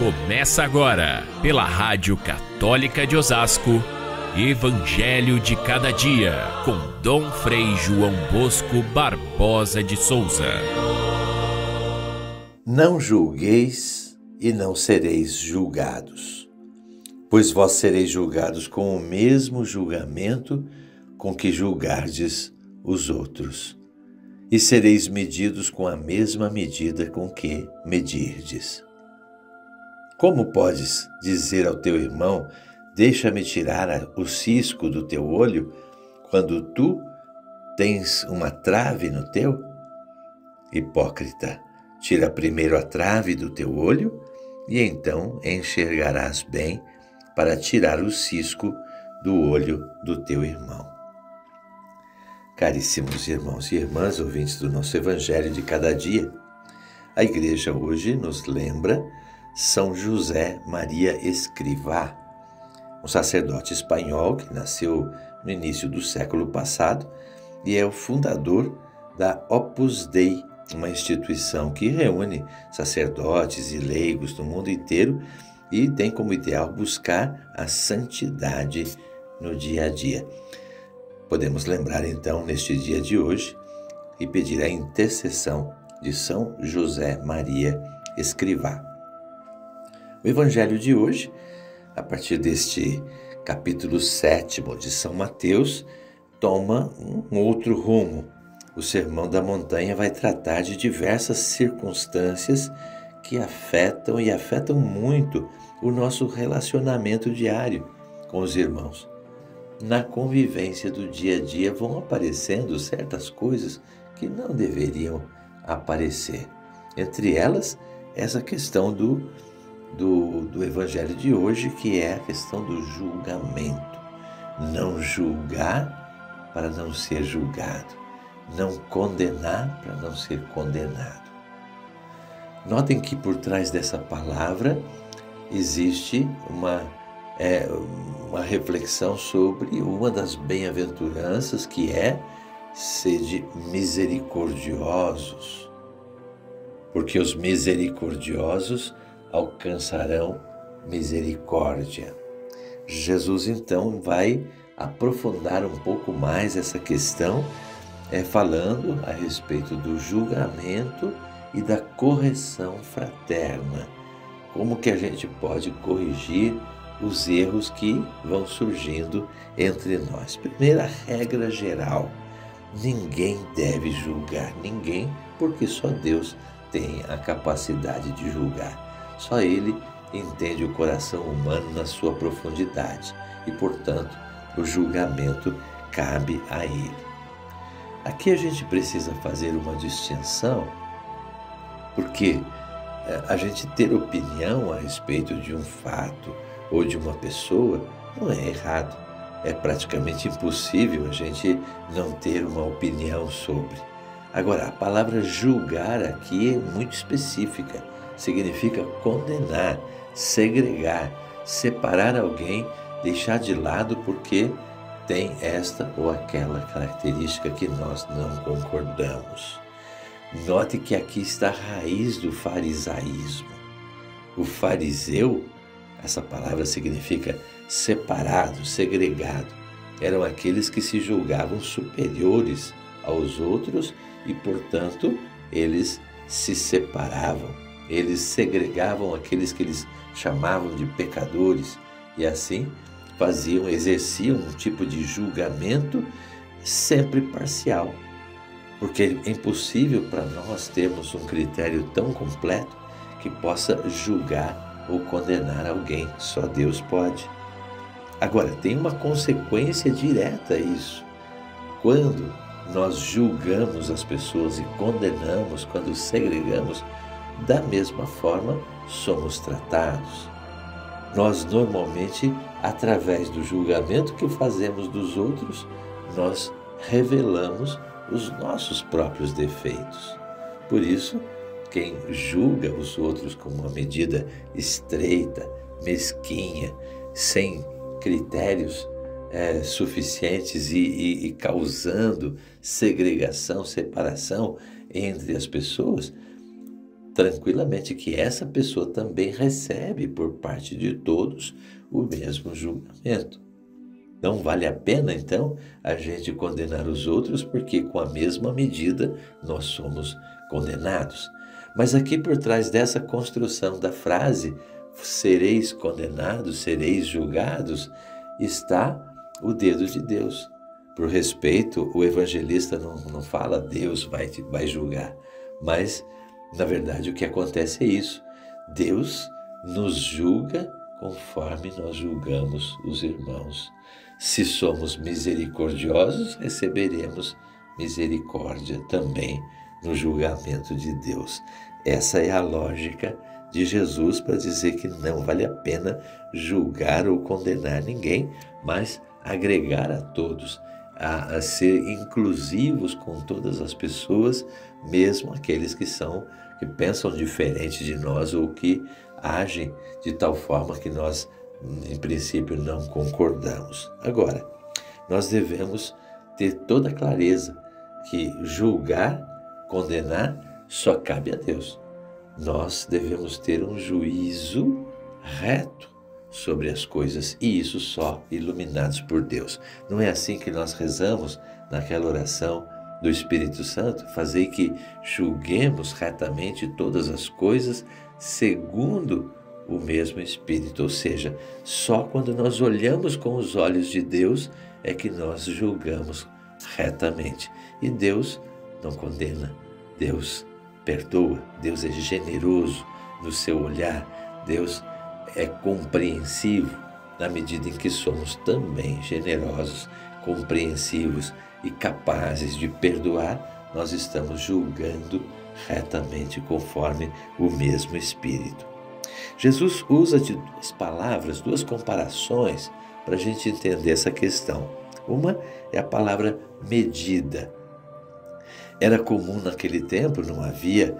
Começa agora, pela Rádio Católica de Osasco, Evangelho de Cada Dia, com Dom Frei João Bosco Barbosa de Souza. Não julgueis e não sereis julgados, pois vós sereis julgados com o mesmo julgamento com que julgardes os outros, e sereis medidos com a mesma medida com que medirdes. Como podes dizer ao teu irmão: Deixa-me tirar o cisco do teu olho, quando tu tens uma trave no teu? Hipócrita, tira primeiro a trave do teu olho, e então enxergarás bem para tirar o cisco do olho do teu irmão. Caríssimos irmãos e irmãs, ouvintes do nosso Evangelho de cada dia, a igreja hoje nos lembra são José Maria Escrivá, um sacerdote espanhol que nasceu no início do século passado e é o fundador da Opus Dei, uma instituição que reúne sacerdotes e leigos do mundo inteiro e tem como ideal buscar a santidade no dia a dia. Podemos lembrar então neste dia de hoje e pedir a intercessão de São José Maria Escrivá. O evangelho de hoje, a partir deste capítulo 7 de São Mateus, toma um outro rumo. O Sermão da Montanha vai tratar de diversas circunstâncias que afetam e afetam muito o nosso relacionamento diário com os irmãos. Na convivência do dia a dia vão aparecendo certas coisas que não deveriam aparecer. Entre elas, essa questão do do, do Evangelho de hoje, que é a questão do julgamento. Não julgar para não ser julgado, não condenar para não ser condenado. Notem que por trás dessa palavra existe uma, é, uma reflexão sobre uma das bem-aventuranças que é sede misericordiosos, porque os misericordiosos alcançarão misericórdia. Jesus então vai aprofundar um pouco mais essa questão, é, falando a respeito do julgamento e da correção fraterna. Como que a gente pode corrigir os erros que vão surgindo entre nós? Primeira regra geral: ninguém deve julgar ninguém, porque só Deus tem a capacidade de julgar. Só Ele entende o coração humano na sua profundidade e, portanto, o julgamento cabe a Ele. Aqui a gente precisa fazer uma distinção, porque eh, a gente ter opinião a respeito de um fato ou de uma pessoa não é errado. É praticamente impossível a gente não ter uma opinião sobre. Agora, a palavra julgar aqui é muito específica significa condenar, segregar, separar alguém, deixar de lado porque tem esta ou aquela característica que nós não concordamos. Note que aqui está a raiz do farisaísmo. O fariseu, essa palavra significa separado, segregado. Eram aqueles que se julgavam superiores aos outros e, portanto, eles se separavam eles segregavam aqueles que eles chamavam de pecadores e assim faziam, exerciam um tipo de julgamento sempre parcial. Porque é impossível para nós termos um critério tão completo que possa julgar ou condenar alguém. Só Deus pode. Agora, tem uma consequência direta a isso. Quando nós julgamos as pessoas e condenamos, quando segregamos, da mesma forma somos tratados. Nós normalmente, através do julgamento que fazemos dos outros, nós revelamos os nossos próprios defeitos. Por isso, quem julga os outros com uma medida estreita, mesquinha, sem critérios é, suficientes e, e, e causando segregação, separação entre as pessoas, tranquilamente que essa pessoa também recebe por parte de todos o mesmo julgamento. Não vale a pena, então, a gente condenar os outros, porque com a mesma medida nós somos condenados. Mas aqui por trás dessa construção da frase, sereis condenados, sereis julgados, está o dedo de Deus. Por respeito, o evangelista não, não fala Deus vai, vai julgar, mas na verdade o que acontece é isso. Deus nos julga conforme nós julgamos os irmãos. Se somos misericordiosos, receberemos misericórdia também no julgamento de Deus. Essa é a lógica de Jesus para dizer que não vale a pena julgar ou condenar ninguém, mas agregar a todos, a, a ser inclusivos com todas as pessoas, mesmo aqueles que são que pensam diferente de nós ou que agem de tal forma que nós, em princípio, não concordamos. Agora, nós devemos ter toda a clareza que julgar, condenar, só cabe a Deus. Nós devemos ter um juízo reto sobre as coisas e isso só iluminados por Deus. Não é assim que nós rezamos naquela oração do Espírito Santo? Fazei que julguemos retamente todas as coisas segundo o mesmo Espírito, ou seja, só quando nós olhamos com os olhos de Deus é que nós julgamos retamente. E Deus não condena, Deus perdoa, Deus é generoso no seu olhar, Deus é compreensivo na medida em que somos também generosos, compreensivos e capazes de perdoar, nós estamos julgando retamente conforme o mesmo Espírito. Jesus usa de duas palavras, duas comparações para a gente entender essa questão. Uma é a palavra medida. Era comum naquele tempo, não havia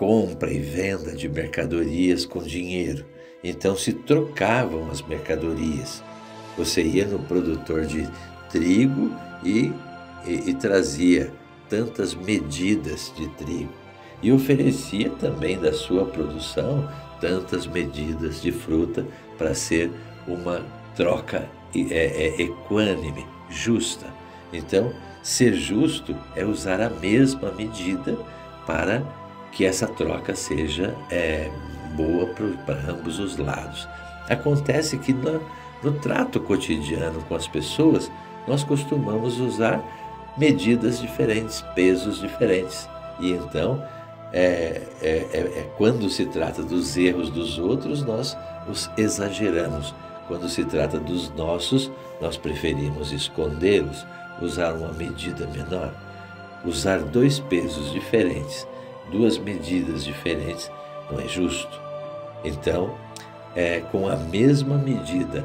compra e venda de mercadorias com dinheiro. Então se trocavam as mercadorias. Você ia no produtor de trigo e, e, e trazia tantas medidas de trigo e oferecia também da sua produção tantas medidas de fruta para ser uma troca é, é, equânime, justa. Então, ser justo é usar a mesma medida para que essa troca seja é, boa para ambos os lados. Acontece que no, no trato cotidiano com as pessoas, nós costumamos usar medidas diferentes, pesos diferentes. E então, é, é, é, é, quando se trata dos erros dos outros, nós os exageramos. Quando se trata dos nossos, nós preferimos escondê-los, usar uma medida menor. Usar dois pesos diferentes, duas medidas diferentes, não é justo. Então, é com a mesma medida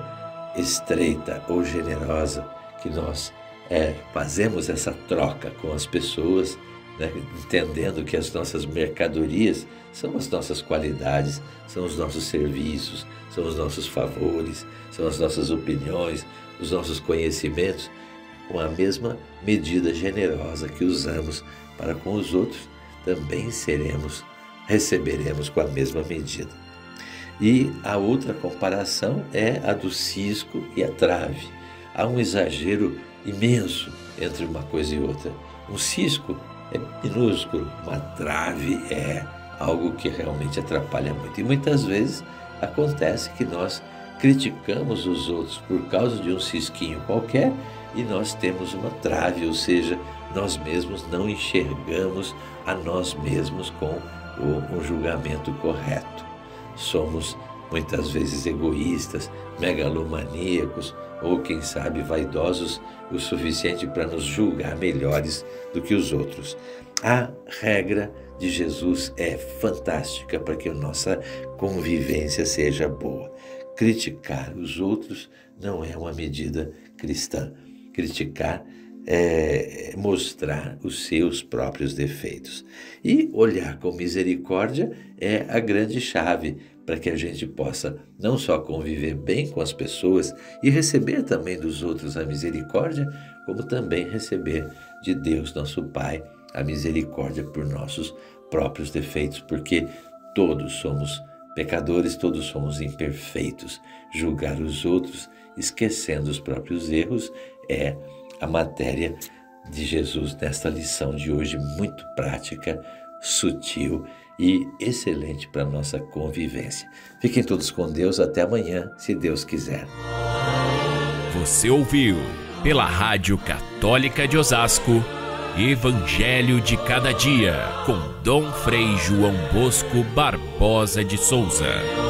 estreita ou generosa que nós é, fazemos essa troca com as pessoas, né, entendendo que as nossas mercadorias são as nossas qualidades, são os nossos serviços, são os nossos favores, são as nossas opiniões, os nossos conhecimentos, com a mesma medida generosa que usamos para com os outros, também seremos, receberemos com a mesma medida. E a outra comparação é a do cisco e a trave. Há um exagero imenso entre uma coisa e outra. Um cisco é minúsculo, uma trave é algo que realmente atrapalha muito. E muitas vezes acontece que nós criticamos os outros por causa de um cisquinho qualquer e nós temos uma trave, ou seja, nós mesmos não enxergamos a nós mesmos com o, um julgamento correto somos muitas vezes egoístas, megalomaníacos ou, quem sabe, vaidosos o suficiente para nos julgar melhores do que os outros. A regra de Jesus é fantástica para que a nossa convivência seja boa. Criticar os outros não é uma medida cristã. Criticar é, mostrar os seus próprios defeitos. E olhar com misericórdia é a grande chave para que a gente possa não só conviver bem com as pessoas e receber também dos outros a misericórdia, como também receber de Deus, nosso Pai, a misericórdia por nossos próprios defeitos, porque todos somos pecadores, todos somos imperfeitos. Julgar os outros, esquecendo os próprios erros, é a matéria de Jesus nesta lição de hoje, muito prática, sutil e excelente para a nossa convivência. Fiquem todos com Deus, até amanhã, se Deus quiser. Você ouviu, pela Rádio Católica de Osasco, Evangelho de Cada Dia, com Dom Frei João Bosco Barbosa de Souza.